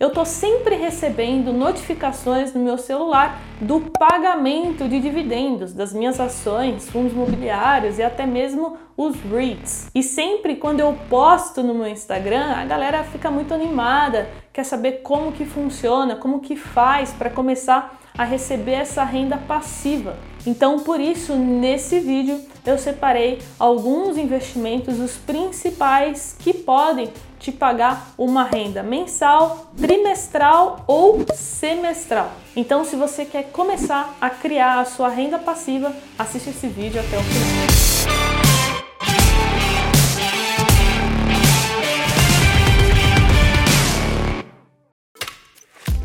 eu tô sempre recebendo notificações no meu celular do pagamento de dividendos das minhas ações, fundos imobiliários e até mesmo os REITs. E sempre quando eu posto no meu Instagram, a galera fica muito animada, quer saber como que funciona, como que faz para começar a receber essa renda passiva. Então, por isso, nesse vídeo eu separei alguns investimentos, os principais que podem te pagar uma renda mensal, trimestral ou semestral. Então, se você quer começar a criar a sua renda passiva, assiste esse vídeo até o final.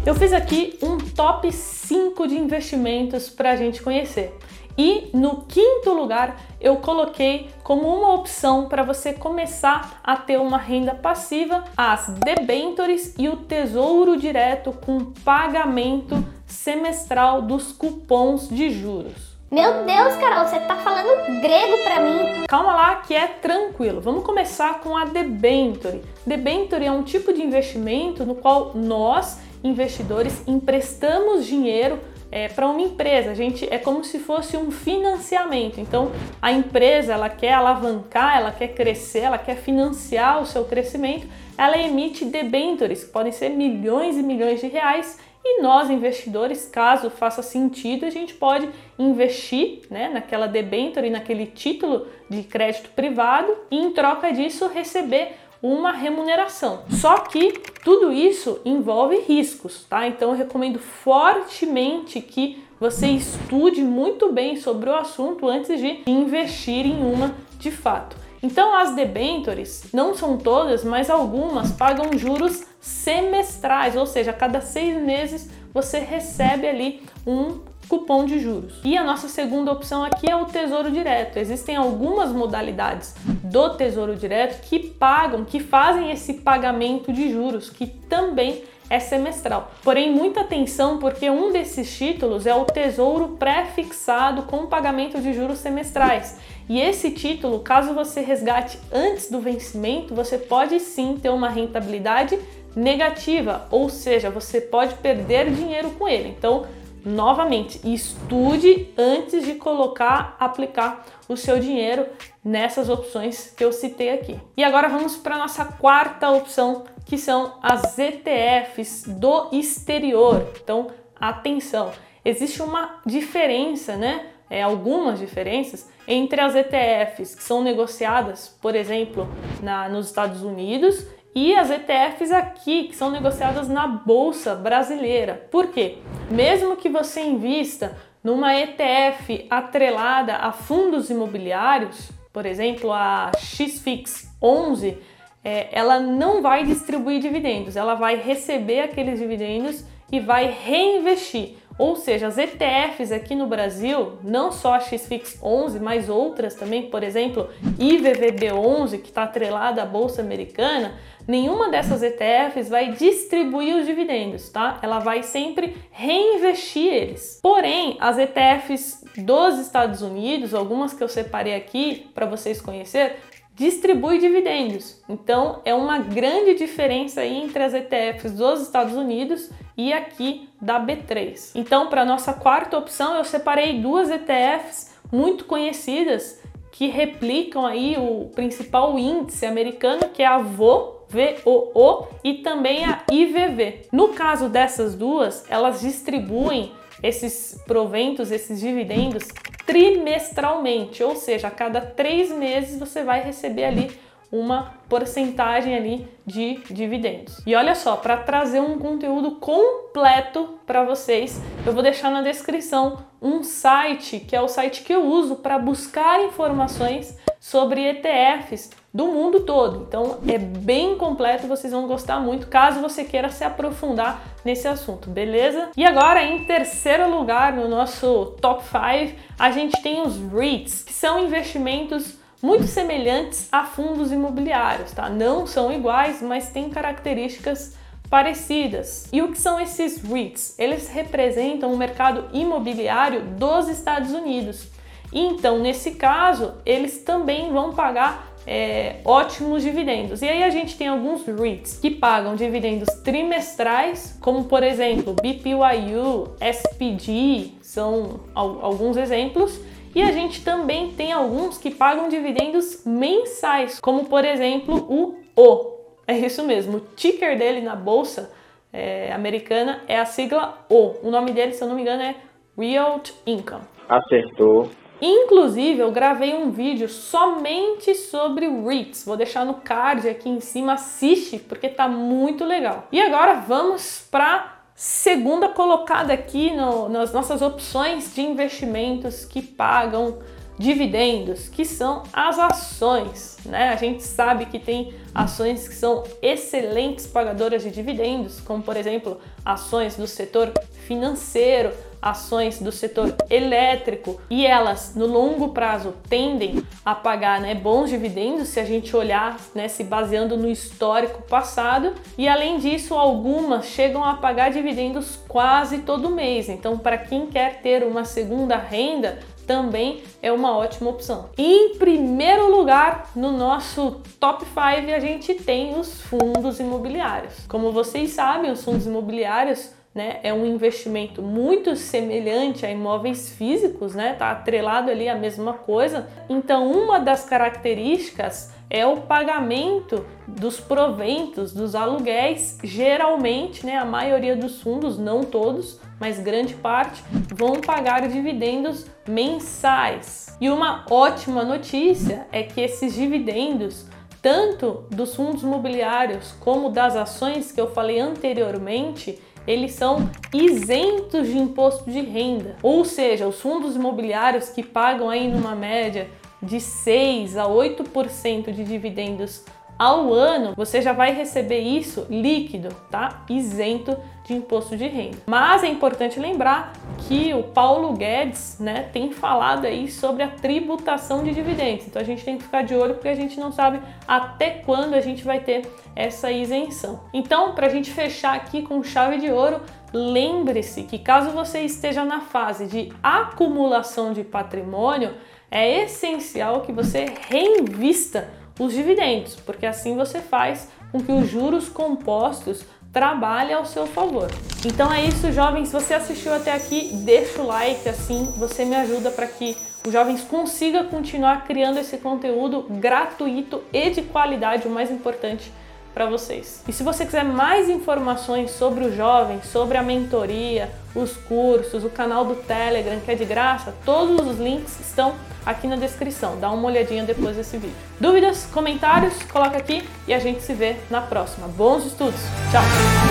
Eu fiz aqui um top 5 de investimentos para a gente conhecer. E no quinto lugar, eu coloquei como uma opção para você começar a ter uma renda passiva as debentures e o tesouro direto com pagamento semestral dos cupons de juros. Meu Deus, Carol, você tá falando grego para mim. Calma lá que é tranquilo. Vamos começar com a debenture. Debenture é um tipo de investimento no qual nós, investidores, emprestamos dinheiro é, para uma empresa. A gente é como se fosse um financiamento. Então, a empresa ela quer alavancar, ela quer crescer, ela quer financiar o seu crescimento. Ela emite debentures, que podem ser milhões e milhões de reais. E nós, investidores, caso faça sentido, a gente pode investir né, naquela debenture, naquele título de crédito privado e, em troca disso, receber uma remuneração. Só que tudo isso envolve riscos, tá? Então eu recomendo fortemente que você estude muito bem sobre o assunto antes de investir em uma de fato. Então as debentures, não são todas, mas algumas pagam juros semestrais, ou seja, a cada seis meses você recebe ali um cupom de juros. E a nossa segunda opção aqui é o Tesouro Direto. Existem algumas modalidades do Tesouro Direto que pagam, que fazem esse pagamento de juros, que também é semestral. Porém, muita atenção porque um desses títulos é o Tesouro pré-fixado com pagamento de juros semestrais. E esse título, caso você resgate antes do vencimento, você pode sim ter uma rentabilidade negativa, ou seja, você pode perder dinheiro com ele. Então, novamente, estude antes de colocar, aplicar o seu dinheiro nessas opções que eu citei aqui. E agora vamos para a nossa quarta opção, que são as ETFs do exterior. Então, atenção, existe uma diferença, né? É, algumas diferenças entre as ETFs que são negociadas, por exemplo, na, nos Estados Unidos e as ETFs aqui, que são negociadas na bolsa brasileira. Por quê? Mesmo que você invista numa ETF atrelada a fundos imobiliários, por exemplo, a XFIX 11, é, ela não vai distribuir dividendos, ela vai receber aqueles dividendos e vai reinvestir. Ou seja, as ETFs aqui no Brasil, não só a XFIX 11, mas outras também, por exemplo, IVVB11, que está atrelada à Bolsa Americana, nenhuma dessas ETFs vai distribuir os dividendos, tá? Ela vai sempre reinvestir eles. Porém, as ETFs dos Estados Unidos, algumas que eu separei aqui para vocês conhecer, distribui dividendos. Então é uma grande diferença aí entre as ETFs dos Estados Unidos e aqui da B3. Então, para nossa quarta opção, eu separei duas ETFs muito conhecidas que replicam aí o principal índice americano, que é a VO, VOO e também a IVV. No caso dessas duas, elas distribuem esses proventos, esses dividendos trimestralmente, ou seja, a cada três meses você vai receber ali uma porcentagem ali de dividendos. E olha só, para trazer um conteúdo completo para vocês, eu vou deixar na descrição um site que é o site que eu uso para buscar informações sobre ETFs do mundo todo. Então é bem completo, vocês vão gostar muito caso você queira se aprofundar nesse assunto, beleza? E agora em terceiro lugar no nosso top 5, a gente tem os REITs, que são investimentos muito semelhantes a fundos imobiliários, tá? Não são iguais, mas têm características parecidas. E o que são esses REITs? Eles representam o mercado imobiliário dos Estados Unidos. então, nesse caso, eles também vão pagar é, ótimos dividendos. E aí a gente tem alguns REITs que pagam dividendos trimestrais, como por exemplo BPYU, SPG, são alguns exemplos. E a gente também tem alguns que pagam dividendos mensais, como por exemplo o O. É isso mesmo, o ticker dele na bolsa é, americana é a sigla O. O nome dele, se eu não me engano, é Realty Income. Acertou. Inclusive, eu gravei um vídeo somente sobre REITs. Vou deixar no card aqui em cima, assiste porque tá muito legal. E agora vamos para segunda colocada aqui no, nas nossas opções de investimentos que pagam dividendos, que são as ações, né? A gente sabe que tem ações que são excelentes pagadoras de dividendos, como por exemplo, ações do setor financeiro, ações do setor elétrico e elas no longo prazo tendem a pagar né, bons dividendos se a gente olhar né, se baseando no histórico passado e além disso algumas chegam a pagar dividendos quase todo mês então para quem quer ter uma segunda renda também é uma ótima opção. Em primeiro lugar, no nosso top 5, a gente tem os fundos imobiliários. Como vocês sabem, os fundos imobiliários né, é um investimento muito semelhante a imóveis físicos, né, tá atrelado ali a mesma coisa. Então, uma das características é o pagamento dos proventos dos aluguéis. Geralmente, né, a maioria dos fundos, não todos, mas grande parte, vão pagar dividendos mensais. E uma ótima notícia é que esses dividendos tanto dos fundos imobiliários como das ações que eu falei anteriormente, eles são isentos de imposto de renda. Ou seja, os fundos imobiliários que pagam aí numa média de 6 a 8% de dividendos ao ano, você já vai receber isso líquido, tá? Isento de imposto de renda. Mas é importante lembrar que o Paulo Guedes, né, tem falado aí sobre a tributação de dividendos. Então a gente tem que ficar de olho porque a gente não sabe até quando a gente vai ter essa isenção. Então, para a gente fechar aqui com chave de ouro, lembre-se que caso você esteja na fase de acumulação de patrimônio, é essencial que você reinvista os dividendos, porque assim você faz com que os juros compostos trabalhem ao seu favor. Então é isso, jovens. Se você assistiu até aqui, deixa o like, assim você me ajuda para que os jovens consigam continuar criando esse conteúdo gratuito e de qualidade, o mais importante para vocês. E se você quiser mais informações sobre o jovem, sobre a mentoria, os cursos, o canal do Telegram que é de graça, todos os links estão aqui na descrição. Dá uma olhadinha depois desse vídeo. Dúvidas, comentários, coloca aqui e a gente se vê na próxima. Bons estudos. Tchau.